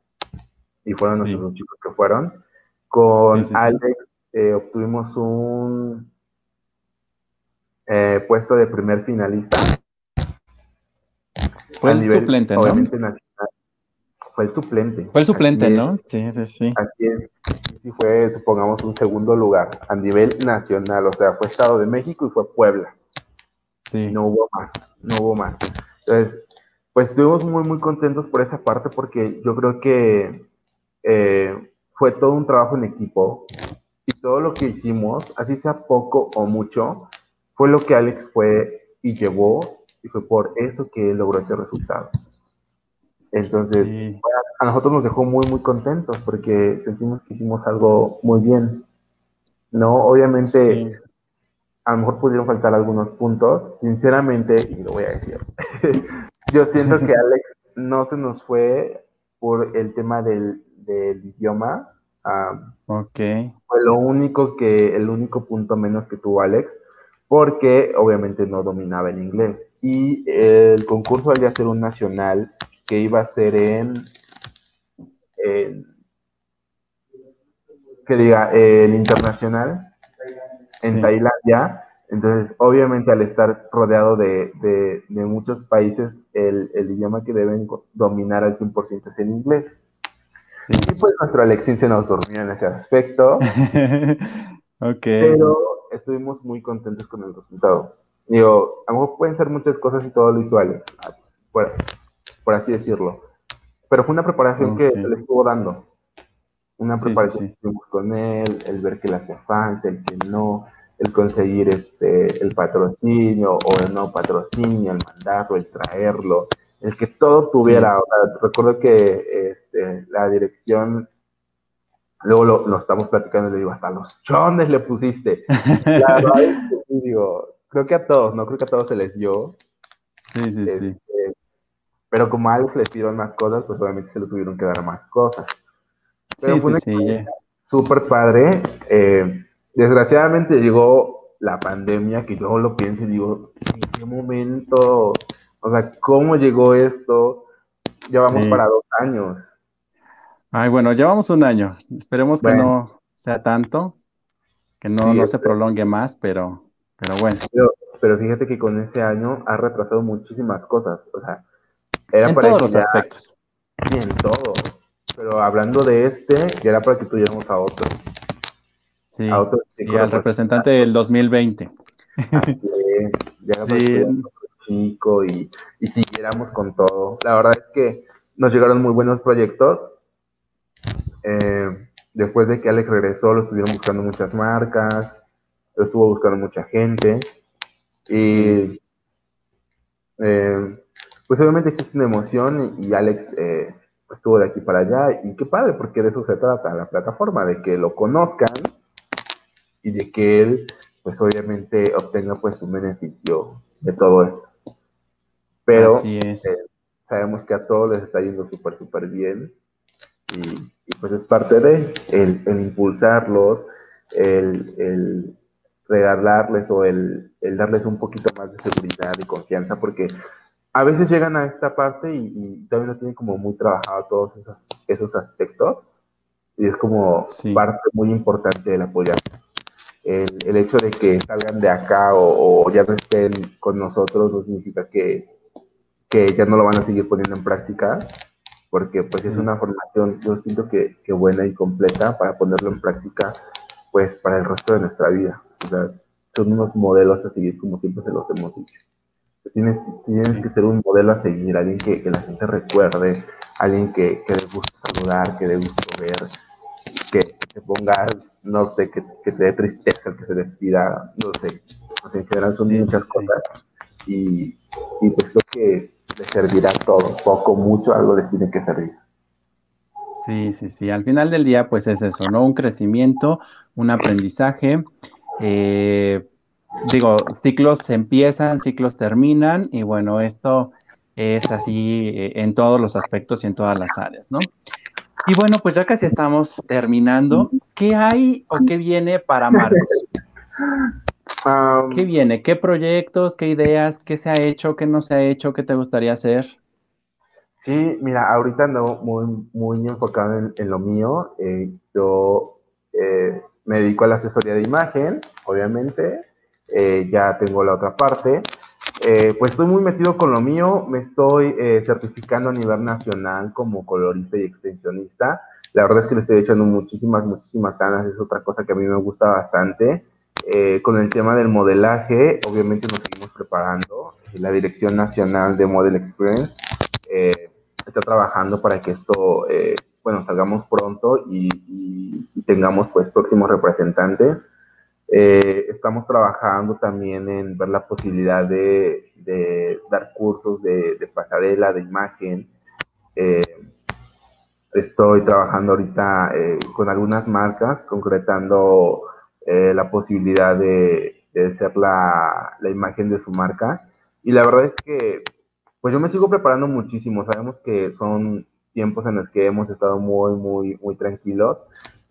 y fueron nuestros chicos que fueron. Con Alex eh, obtuvimos un eh, puesto de primer finalista. Fue el suplente, ¿no? Fue el suplente. Fue el suplente, ¿no? Sí, sí, sí. Así es. Sí fue, supongamos, un segundo lugar a nivel nacional. O sea, fue Estado de México y fue Puebla. No hubo más, no hubo más. Entonces, pues estuvimos muy, muy contentos por esa parte porque yo creo que eh, fue todo un trabajo en equipo. y todo lo que hicimos, así sea poco o mucho, fue lo que Alex fue y llevó y fue por eso que logró ese resultado. Entonces, a nosotros nos dejó muy, muy contentos porque sentimos que hicimos algo muy bien. No, obviamente, a lo mejor pudieron faltar algunos puntos. Sinceramente, y lo voy a decir, <laughs> yo siento que <laughs> Alex no se nos fue por el tema del, idioma. ok. Fue lo único que, el único punto menos que tuvo Alex, porque obviamente no dominaba el inglés. Y el concurso había ser un nacional que iba a ser en, que diga, el internacional en Tailandia. Entonces, obviamente, al estar rodeado de, muchos países, el, idioma que deben dominar al 100% es el inglés. Y pues nuestro Alexín se nos durmió en ese aspecto. <laughs> ok. Pero estuvimos muy contentos con el resultado. Digo, a lo mejor pueden ser muchas cosas y todo lo visuales por así decirlo. Pero fue una preparación que le estuvo dando. Una preparación que hicimos con él, el ver que le hacía falta, el que no, el conseguir este, el patrocinio o el no patrocinio, el mandarlo, el traerlo, el que todo tuviera. recuerdo que este, la dirección, luego lo, estamos platicando y le digo, hasta los chones le pusiste. <laughs> digo, creo que a todos, ¿no? Creo que a todos se les dio. Sí, sí, sí. Pero como a Alex le pidieron más cosas, pues obviamente se le tuvieron que dar más cosas. Pero sí, fue sí, súper padre. Eh, desgraciadamente llegó la pandemia, que yo lo pienso y digo, ¿en qué momento? O sea, ¿cómo llegó esto? Llevamos para dos años. Ay, bueno, llevamos un año. Esperemos que no sea tanto, que no, no se prolongue más, pero, pero bueno. Pero, pero fíjate que con ese año ha retrasado muchísimas cosas. O sea, en todos los aspectos. Sí, en todo. Pero hablando de este, ya era para que tuviéramos a otro. Sí, a otro sí al representante del 2020. Así es, ya era sí. chico y, y siguiéramos con todo. La verdad es que nos llegaron muy buenos proyectos. Eh, después de que Alex regresó, lo estuvieron buscando muchas marcas, lo estuvo buscando mucha gente. Y eh, pues obviamente existe una emoción y, Alex eh, estuvo de aquí para allá y qué padre, porque de eso se trata la plataforma, de que lo conozcan y de que él, pues obviamente obtenga pues un beneficio de todo esto. Pero eh, sabemos que a todos les está yendo súper, súper bien y, pues es parte de el, impulsarlos, el, el regalarles o el, el darles un poquito más de seguridad y confianza, porque a veces llegan a esta parte y, todavía no tienen como muy trabajado todos esos, esos aspectos y es como parte muy importante del apoyar. El, el, hecho de que salgan de acá o, ya no estén con nosotros no significa que, que, ya no lo van a seguir poniendo en práctica, porque pues es una formación, yo siento que, que, buena y completa para ponerlo en práctica pues para el resto de nuestra vida. O sea, son unos modelos a seguir como siempre se los hemos dicho. Tienes, tienes que ser un modelo a seguir, alguien que, la gente recuerde, alguien que, que le guste saludar, que le guste ver, que te ponga, no sé, que, te dé tristeza, que se despida, no sé. en general son muchas cosas y, y pues creo que le servirá todo, poco, mucho, algo les tiene que servir. Sí, sí, sí. Al final del día, pues es eso, ¿no? Un crecimiento, un aprendizaje. Eh, digo, ciclos empiezan, ciclos terminan, y bueno, esto es así eh, en todos los aspectos y en todas las áreas, ¿no? Y bueno, pues ya casi estamos terminando. ¿Qué hay o qué viene para Marcos? ¿Qué <laughs> viene? ¿Qué proyectos? ¿Qué ideas? ¿Qué se ha hecho? ¿Qué no se ha hecho? ¿Qué te gustaría hacer? Sí, mira, ahorita ando muy, muy enfocado en, lo mío. Eh, yo eh, me dedico a la asesoría de imagen, obviamente. Eh, ya tengo la otra parte. Eh, pues estoy muy metido con lo mío, me estoy eh, certificando a nivel nacional como colorista y extensionista. La verdad es que le estoy echando muchísimas, muchísimas ganas, es otra cosa que a mí me gusta bastante. con el tema del modelaje, obviamente nos seguimos preparando. La Dirección Nacional de Model Experience está trabajando para que esto bueno, salgamos pronto y, tengamos pues próximos representantes. Eh, estamos trabajando también en ver la posibilidad de, dar cursos de, pasarela, de imagen. Eh, estoy trabajando ahorita eh, con algunas marcas, concretando la posibilidad de, ser la imagen de su marca. Y la verdad es que pues yo me sigo preparando muchísimo. Sabemos que son tiempos en los que hemos estado muy, muy, muy tranquilos.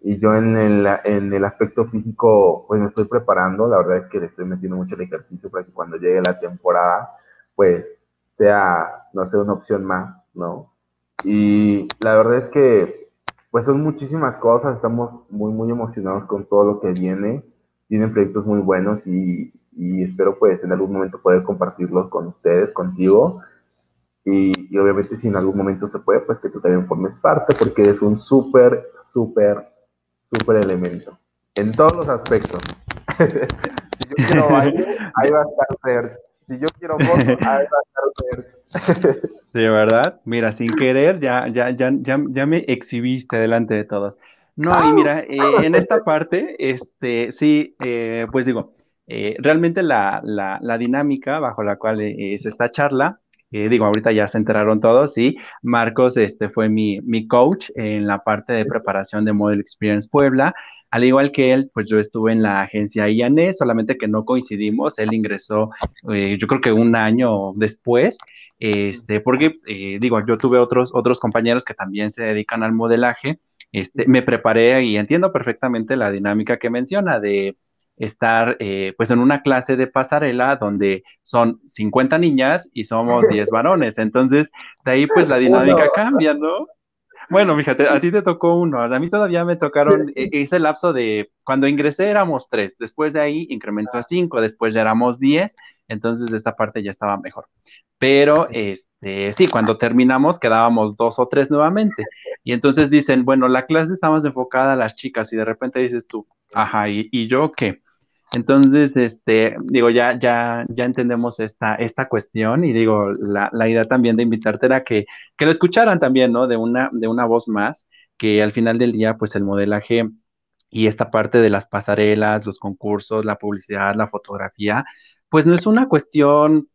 Y yo en el, en el aspecto físico, pues me estoy preparando. La verdad es que le estoy metiendo mucho el ejercicio para que cuando llegue la temporada, pues sea, no sé, una opción más, ¿no? Y la verdad es que, pues son muchísimas cosas. Estamos muy, muy emocionados con todo lo que viene. Tienen proyectos muy buenos y, y espero pues en algún momento poder compartirlos con ustedes, contigo y, obviamente si en algún momento se puede, pues que tú también formes parte porque eres un súper, súper, súper elemento. En todos los aspectos. <laughs> si yo quiero baile, ahí va a estar Sergio. Si yo quiero voto, ahí va a estar Sergio. <laughs> Sí, ¿verdad? Mira, sin querer, ya, ya, ya, ya, ya me exhibiste delante de todos. No, y mira, eh, en esta parte, este, sí, eh, pues digo, eh, realmente la, la, la, dinámica bajo la cual es esta charla eh, digo, ahorita ya se enteraron todos, sí. Marcos este, fue mi, mi coach en la parte de preparación de Model Experience Puebla. Al igual que él, pues yo estuve en la agencia IANE, solamente que no coincidimos. Él ingresó, eh, yo creo que un año después, este, porque, eh, digo, yo tuve otros, otros compañeros que también se dedican al modelaje. Este, me preparé y entiendo perfectamente la dinámica que menciona de estar eh, pues en una clase de pasarela donde son 50 niñas y somos <laughs> 10 varones. Entonces, de ahí pues la dinámica cambia, ¿no? Bueno, fíjate, a ti te tocó uno, a mí todavía me tocaron e, ese lapso de cuando ingresé éramos tres, después de ahí incrementó a cinco, después ya éramos diez, entonces esta parte ya estaba mejor. Pero este, sí, cuando terminamos quedábamos dos o tres nuevamente. Y entonces dicen, bueno, la clase está más enfocada a las chicas y de repente dices tú, ajá, ¿y, y yo qué? Entonces, este, digo, ya, ya, ya entendemos esta, esta cuestión y digo, la, la idea también de invitarte era que, que lo escucharan también, ¿no? De una, de una voz más, que al final del día, pues el modelaje y esta parte de las pasarelas, los concursos, la publicidad, la fotografía, pues no es una cuestión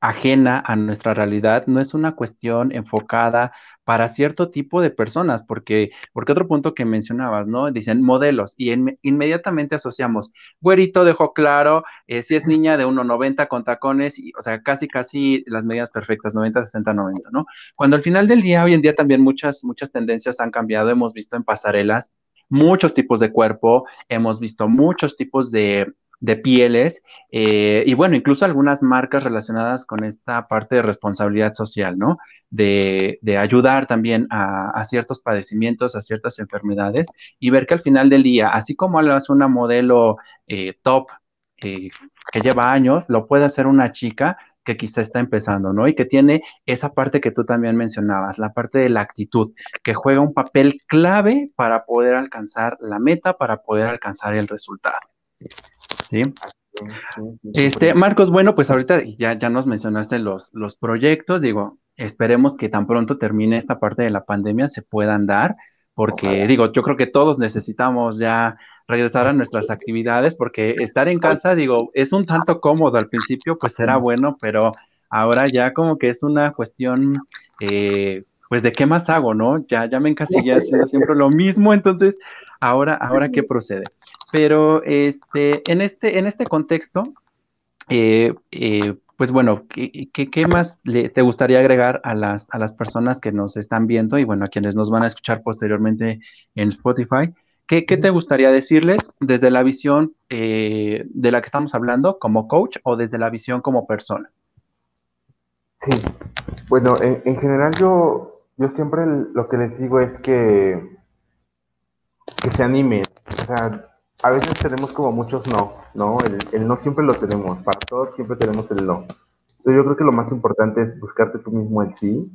ajena a nuestra realidad, no es una cuestión enfocada para cierto tipo de personas, porque, porque otro punto que mencionabas, ¿no? Dicen modelos y inmediatamente asociamos, güerito dejó claro, eh, si es niña de 1,90 con tacones, y, o sea, casi, casi las medidas perfectas, 90, 60, 90, ¿no? Cuando al final del día, hoy en día también muchas, muchas tendencias han cambiado, hemos visto en pasarelas muchos tipos de cuerpo, hemos visto muchos tipos de, de pieles eh, y bueno, incluso algunas marcas relacionadas con esta parte de responsabilidad social, ¿no? De, ayudar también a, ciertos padecimientos, a ciertas enfermedades y ver que al final del día, así como lo hace una modelo eh, top eh, que lleva años, lo puede hacer una chica que quizá está empezando, ¿no? Y que tiene esa parte que tú también mencionabas, la parte de la actitud, que juega un papel clave para poder alcanzar la meta, para poder alcanzar el resultado. Sí. Este, Marcos, bueno, pues ahorita ya, ya nos mencionaste los, los proyectos, digo, esperemos que tan pronto termine esta parte de la pandemia se puedan dar, porque digo, yo creo que todos necesitamos ya regresar a nuestras actividades, porque estar en casa, digo, es un tanto cómodo al principio, pues será bueno, pero ahora ya como que es una cuestión, eh, pues de qué más hago, ¿no? Ya, ya me encasillé <laughs> haciendo siempre lo mismo, entonces, ahora, ahora qué procede. Pero este, en, este, en este contexto, eh, eh, pues bueno, ¿qué, qué, más te gustaría agregar a las, a las personas que nos están viendo y bueno, a quienes nos van a escuchar posteriormente en Spotify? ¿Qué, qué te gustaría decirles desde la visión eh, de la que estamos hablando como coach o desde la visión como persona? Sí, bueno, en, en general yo, yo siempre lo que les digo es que, que se animen. O sea, a veces tenemos como muchos no, ¿no? El, no siempre lo tenemos, para todos siempre tenemos el no. Yo creo que lo más importante es buscarte tú mismo el sí,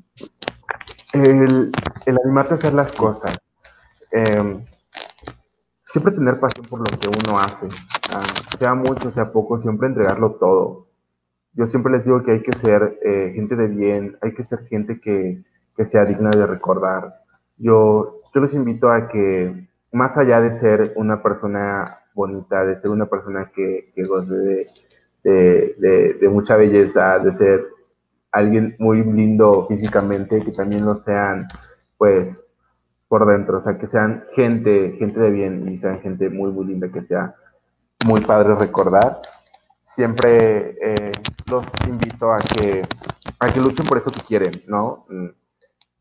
el, el animarte a hacer las cosas, em, siempre tener pasión por lo que uno hace, ah, sea mucho, sea poco, siempre entregarlo todo. Yo siempre les digo que hay que ser eh, gente de bien, hay que ser gente que, que sea digna de recordar, yo, yo les invito a que, más allá de ser una persona bonita, de ser una persona que, que goce de, de, mucha belleza, de ser alguien muy lindo físicamente, que también lo sean, pues, por dentro, o sea, que sean gente, gente de bien y sean gente muy, muy linda, que sea muy padre recordar. Siempre eh, los invito a que, a que luchen por eso que quieren, ¿no?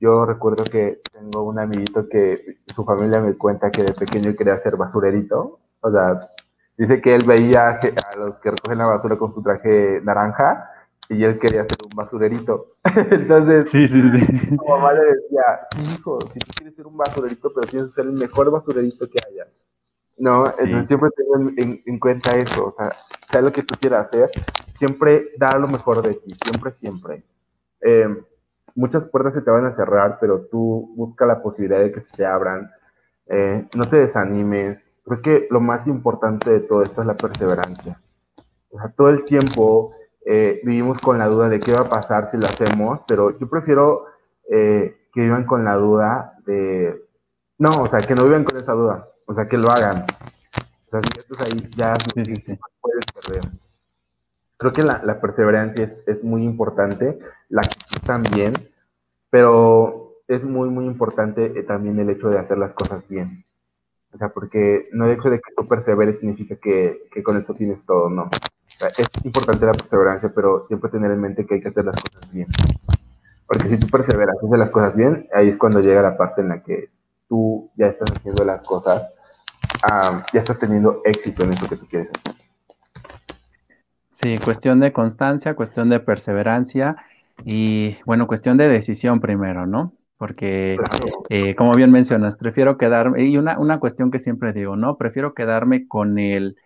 Yo recuerdo que tengo un amiguito que su familia me cuenta que de pequeño quería ser basurerito. O sea, dice que él veía a los que recogen la basura con su traje naranja y él quería ser un basurerito. <laughs> Entonces, sí, sí, sí. su mamá le decía, sí, hijo, si tú quieres ser un basurerito, pero tienes que ser el mejor basurerito que haya. No, entonces siempre tengo en, cuenta eso, o sea, sea lo que tú quieras hacer, siempre da lo mejor de ti, siempre, siempre. Eh, muchas puertas se te van a cerrar, pero tú busca la posibilidad de que se te abran. Eh, no te desanimes. Creo que lo más importante de todo esto es la perseverancia. O sea, todo el tiempo eh, vivimos con la duda de qué va a pasar si lo hacemos, pero yo prefiero eh, que vivan con la duda de... No, o sea, que no vivan con esa duda, o sea, que lo hagan. O sea, si estás ahí, ya puedes perder. Creo que la, perseverancia es, muy importante, la también, pero es muy, muy importante eh, también el hecho de hacer las cosas bien. O sea, porque no el hecho de que tú perseveres significa que, con eso tienes todo, no. O sea, es importante la perseverancia, pero siempre tener en mente que hay que hacer las cosas bien. Porque si tú perseveras, haces las cosas bien, ahí es cuando llega la parte en la que tú ya estás haciendo las cosas, ya estás teniendo éxito en eso que tú quieres hacer. Sí, cuestión de constancia, cuestión de perseverancia y, bueno, cuestión de decisión primero, ¿no? Porque, eh, como bien mencionas, prefiero quedarme, y una, una cuestión que siempre digo, ¿no? Prefiero quedarme con el,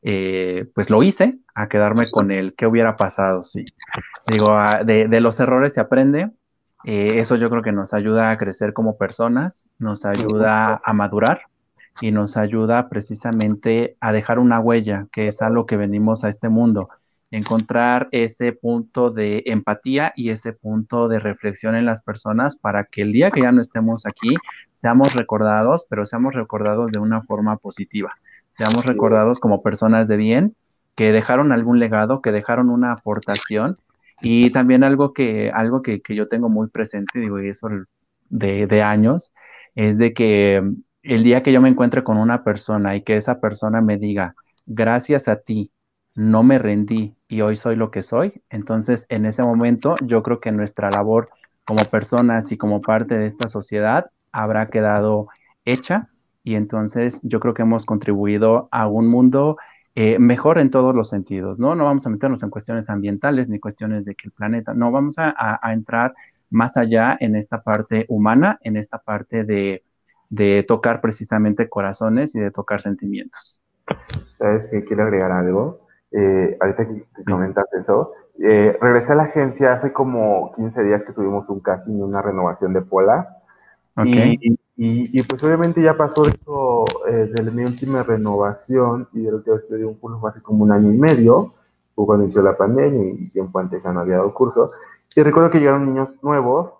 eh, pues lo hice, a quedarme con el qué hubiera pasado, sí. Digo, ah, de, de los errores se aprende, eh, eso yo creo que nos ayuda a crecer como personas, nos ayuda a madurar y nos ayuda precisamente a dejar una huella, que es algo que venimos a este mundo, encontrar ese punto de empatía y ese punto de reflexión en las personas para que el día que ya no estemos aquí seamos recordados, pero seamos recordados de una forma positiva, seamos recordados como personas de bien que dejaron algún legado, que dejaron una aportación. Y también algo que, algo que, yo tengo muy presente, digo, y eso de, de años, es de que el día que yo me encuentre con una persona y que esa persona me diga, gracias a ti, no me rendí y hoy soy lo que soy, entonces en ese momento yo creo que nuestra labor como personas y como parte de esta sociedad habrá quedado hecha y entonces yo creo que hemos contribuido a un mundo eh, mejor en todos los sentidos, ¿no? No vamos a meternos en cuestiones ambientales ni cuestiones de que el planeta, no, vamos a entrar más allá en esta parte humana, en esta parte de de tocar precisamente corazones y de tocar sentimientos. ¿Sabes que quiero agregar algo? Eh, ahorita que, comentas eso, eh, regresé a la agencia hace como 15 días que tuvimos un casting y una renovación de Pola. Y, y, pues obviamente ya pasó eso eh, de mi última renovación y de lo que estudié un curso hace como un año y medio, cuando inició la pandemia y tiempo antes ya no había dado curso. Y recuerdo que llegaron niños nuevos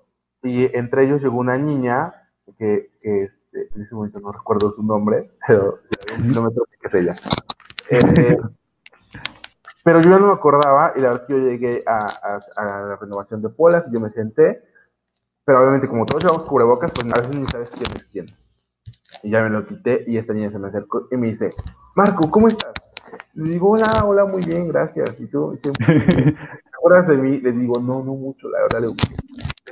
y entre ellos llegó una niña que, que este, en ese momento no recuerdo su nombre, pero un kilómetro que es ella. Eh, pero yo no me acordaba y la verdad es que yo llegué a, la renovación de Polas y yo me senté, pero obviamente como todos llevamos cubrebocas, pues a veces ni sabes quién es quién. Y ya me lo quité y esta niña se me acercó y me dice, Marco, ¿cómo estás? Le digo, hola, hola, muy bien, gracias. Y tú, <laughs> ¿te acuerdas de mí? Le digo, no, no mucho, la verdad. Le digo,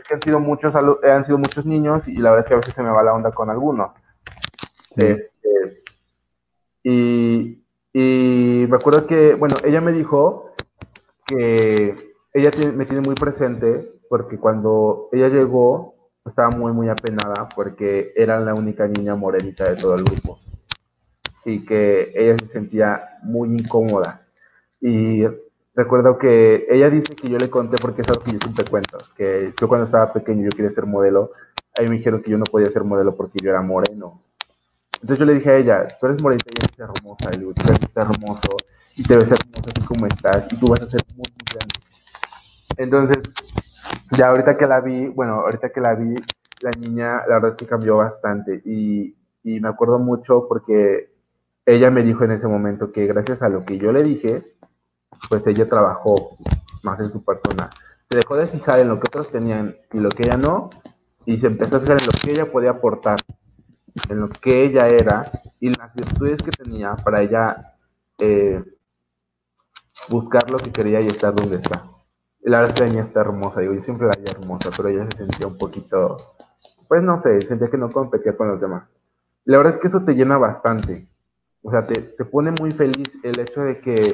que han sido muchos, han sido muchos niños y la verdad es que a veces se me va la onda con algunos. Este, y, me acuerdo que, bueno, ella me dijo que ella me tiene muy presente porque cuando ella llegó estaba muy, muy apenada porque era la única niña morenita de todo el grupo y que ella se sentía muy incómoda. Y recuerdo que ella dice que yo le conté porque es algo que yo siempre cuento, que yo cuando estaba pequeño yo quería ser modelo, ahí me dijeron que yo no podía ser modelo porque yo era moreno. Entonces yo le dije a ella, tú eres morena y eres hermosa, y tú eres hermoso y te ves hermosa así como estás y tú vas a ser muy, muy grande. Entonces, ya ahorita que la vi, bueno, ahorita que la vi, la niña, la verdad es que cambió bastante y, y me acuerdo mucho porque ella me dijo en ese momento que gracias a lo que yo le dije, pues ella trabajó más en su persona. Se dejó de fijar en lo que otros tenían y lo que ella no, y se empezó a fijar en lo que ella podía aportar, en lo que ella era y las virtudes que tenía para ella eh, buscar lo que quería y estar donde está. La verdad es que ella está hermosa, digo, yo siempre la veía hermosa, pero ella se sentía un poquito, pues no sé, sentía que no competía con los demás. La verdad es que eso te llena bastante. O sea, te, te pone muy feliz el hecho de que,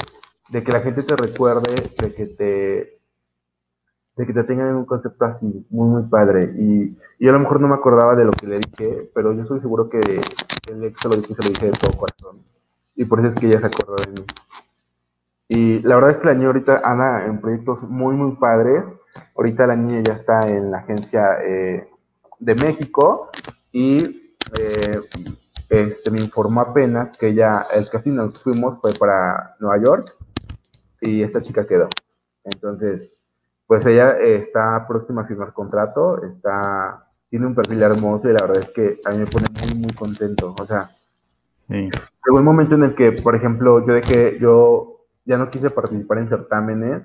de que la gente te recuerde, de que te, de que te tengan un concepto así, muy, muy padre. Y, y, a lo mejor no me acordaba de lo que le dije, pero yo estoy seguro que el se lo dije, se lo dije de todo corazón. Y por eso es que ella se acordó de mí. Y la verdad es que la niña ahorita anda en proyectos muy, muy padres. Ahorita la niña ya está en la agencia eh, de México y eh, este, me informó apenas que ya el casino que fuimos fue para Nueva York y esta chica quedó. Entonces, pues ella eh, está próxima a firmar contrato, está, tiene un perfil hermoso y la verdad es que a mí me pone muy, muy contento. O sea, sí. llegó un momento en el que, por ejemplo, yo dejé, yo ya no quise participar en certámenes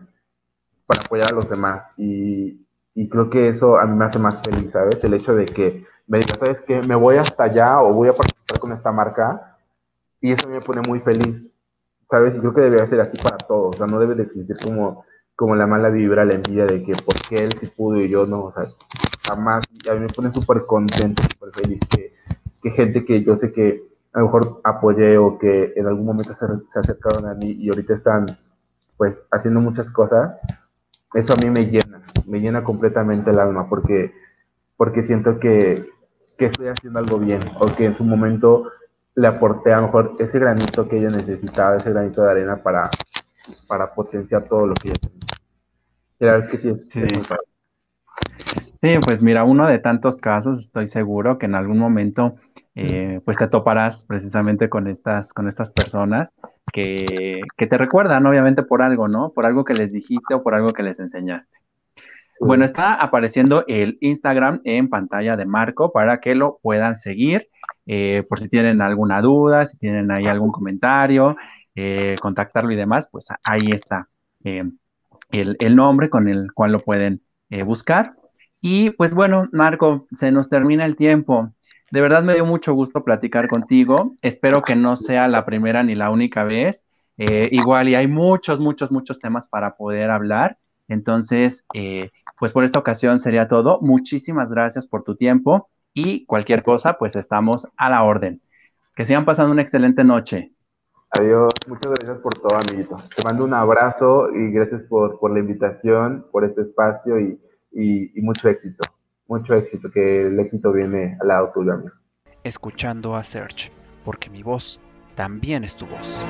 para apoyar a los demás y, y creo que eso a mí me hace más feliz, ¿sabes? El hecho de que me diga, ¿sabes qué? Me voy hasta allá o voy a participar con esta marca y eso me pone muy feliz, ¿sabes? Y creo que debería ser así para todos, o sea, no debe de existir como, como la mala vibra, la envidia de que por qué él sí pudo y yo no, o sea, jamás, a mí me pone súper contento, súper feliz que, que, gente que yo sé que a lo mejor apoyé o que en algún momento se, se acercaron a mí y ahorita están pues haciendo muchas cosas, eso a mí me llena, me llena completamente el alma porque, porque siento que, que estoy haciendo algo bien o que en su momento le aporté a lo mejor ese granito que ella necesitaba, ese granito de arena para, para potenciar todo lo que ella tenía. Claro que sí, es, sí. sí, pues mira, uno de tantos casos, estoy seguro que en algún momento eh, pues te toparás precisamente con estas, con estas personas que, que, te recuerdan, obviamente, por algo, ¿no? Por algo que les dijiste o por algo que les enseñaste. Bueno, está apareciendo el Instagram en pantalla de Marco para que lo puedan seguir. Eh, por si tienen alguna duda, si tienen ahí algún comentario, eh, contactarlo y demás, pues ahí está eh, el, el, nombre con el cual lo pueden buscar. Y pues bueno, Marco, se nos termina el tiempo. De verdad me dio mucho gusto platicar contigo. Espero que no sea la primera ni la única vez. igual y hay muchos, muchos, muchos temas para poder hablar. Entonces, eh, pues por esta ocasión sería todo. Muchísimas gracias por tu tiempo y cualquier cosa, pues estamos a la orden. Que sigan pasando una excelente noche. Adiós, muchas gracias por todo, amiguito. Te mando un abrazo y gracias por, por la invitación, por este espacio y, y, y, mucho éxito. Mucho éxito, que el éxito viene al lado tuyo, amigo. Escuchando a Search, porque mi voz también es tu voz.